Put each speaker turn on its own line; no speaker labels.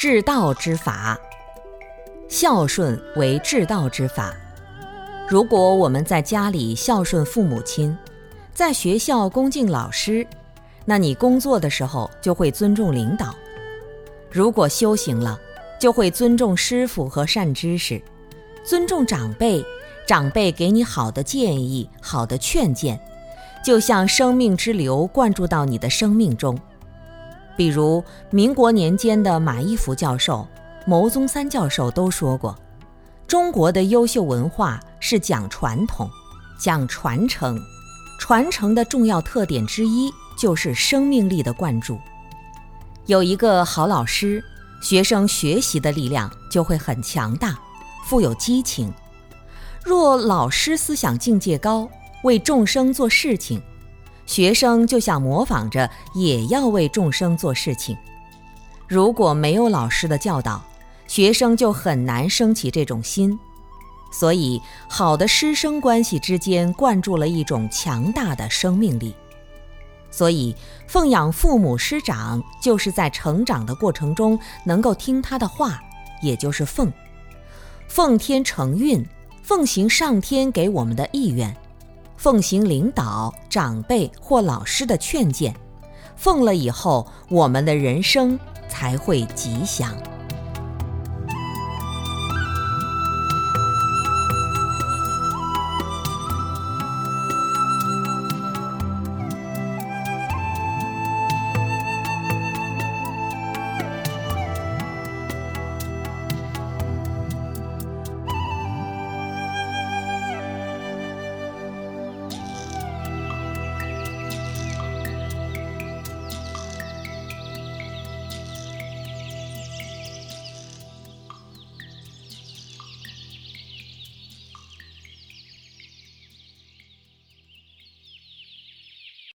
治道之法，孝顺为治道之法。如果我们在家里孝顺父母亲，在学校恭敬老师，那你工作的时候就会尊重领导。如果修行了，就会尊重师傅和善知识，尊重长辈。长辈给你好的建议、好的劝谏，就像生命之流灌注到你的生命中。比如民国年间的马一浮教授、牟宗三教授都说过，中国的优秀文化是讲传统、讲传承，传承的重要特点之一就是生命力的灌注。有一个好老师，学生学习的力量就会很强大，富有激情。若老师思想境界高，为众生做事情，学生就想模仿着也要为众生做事情。如果没有老师的教导，学生就很难升起这种心。所以，好的师生关系之间灌注了一种强大的生命力。所以，奉养父母师长，就是在成长的过程中能够听他的话，也就是奉，奉天承运。奉行上天给我们的意愿，奉行领导、长辈或老师的劝谏，奉了以后，我们的人生才会吉祥。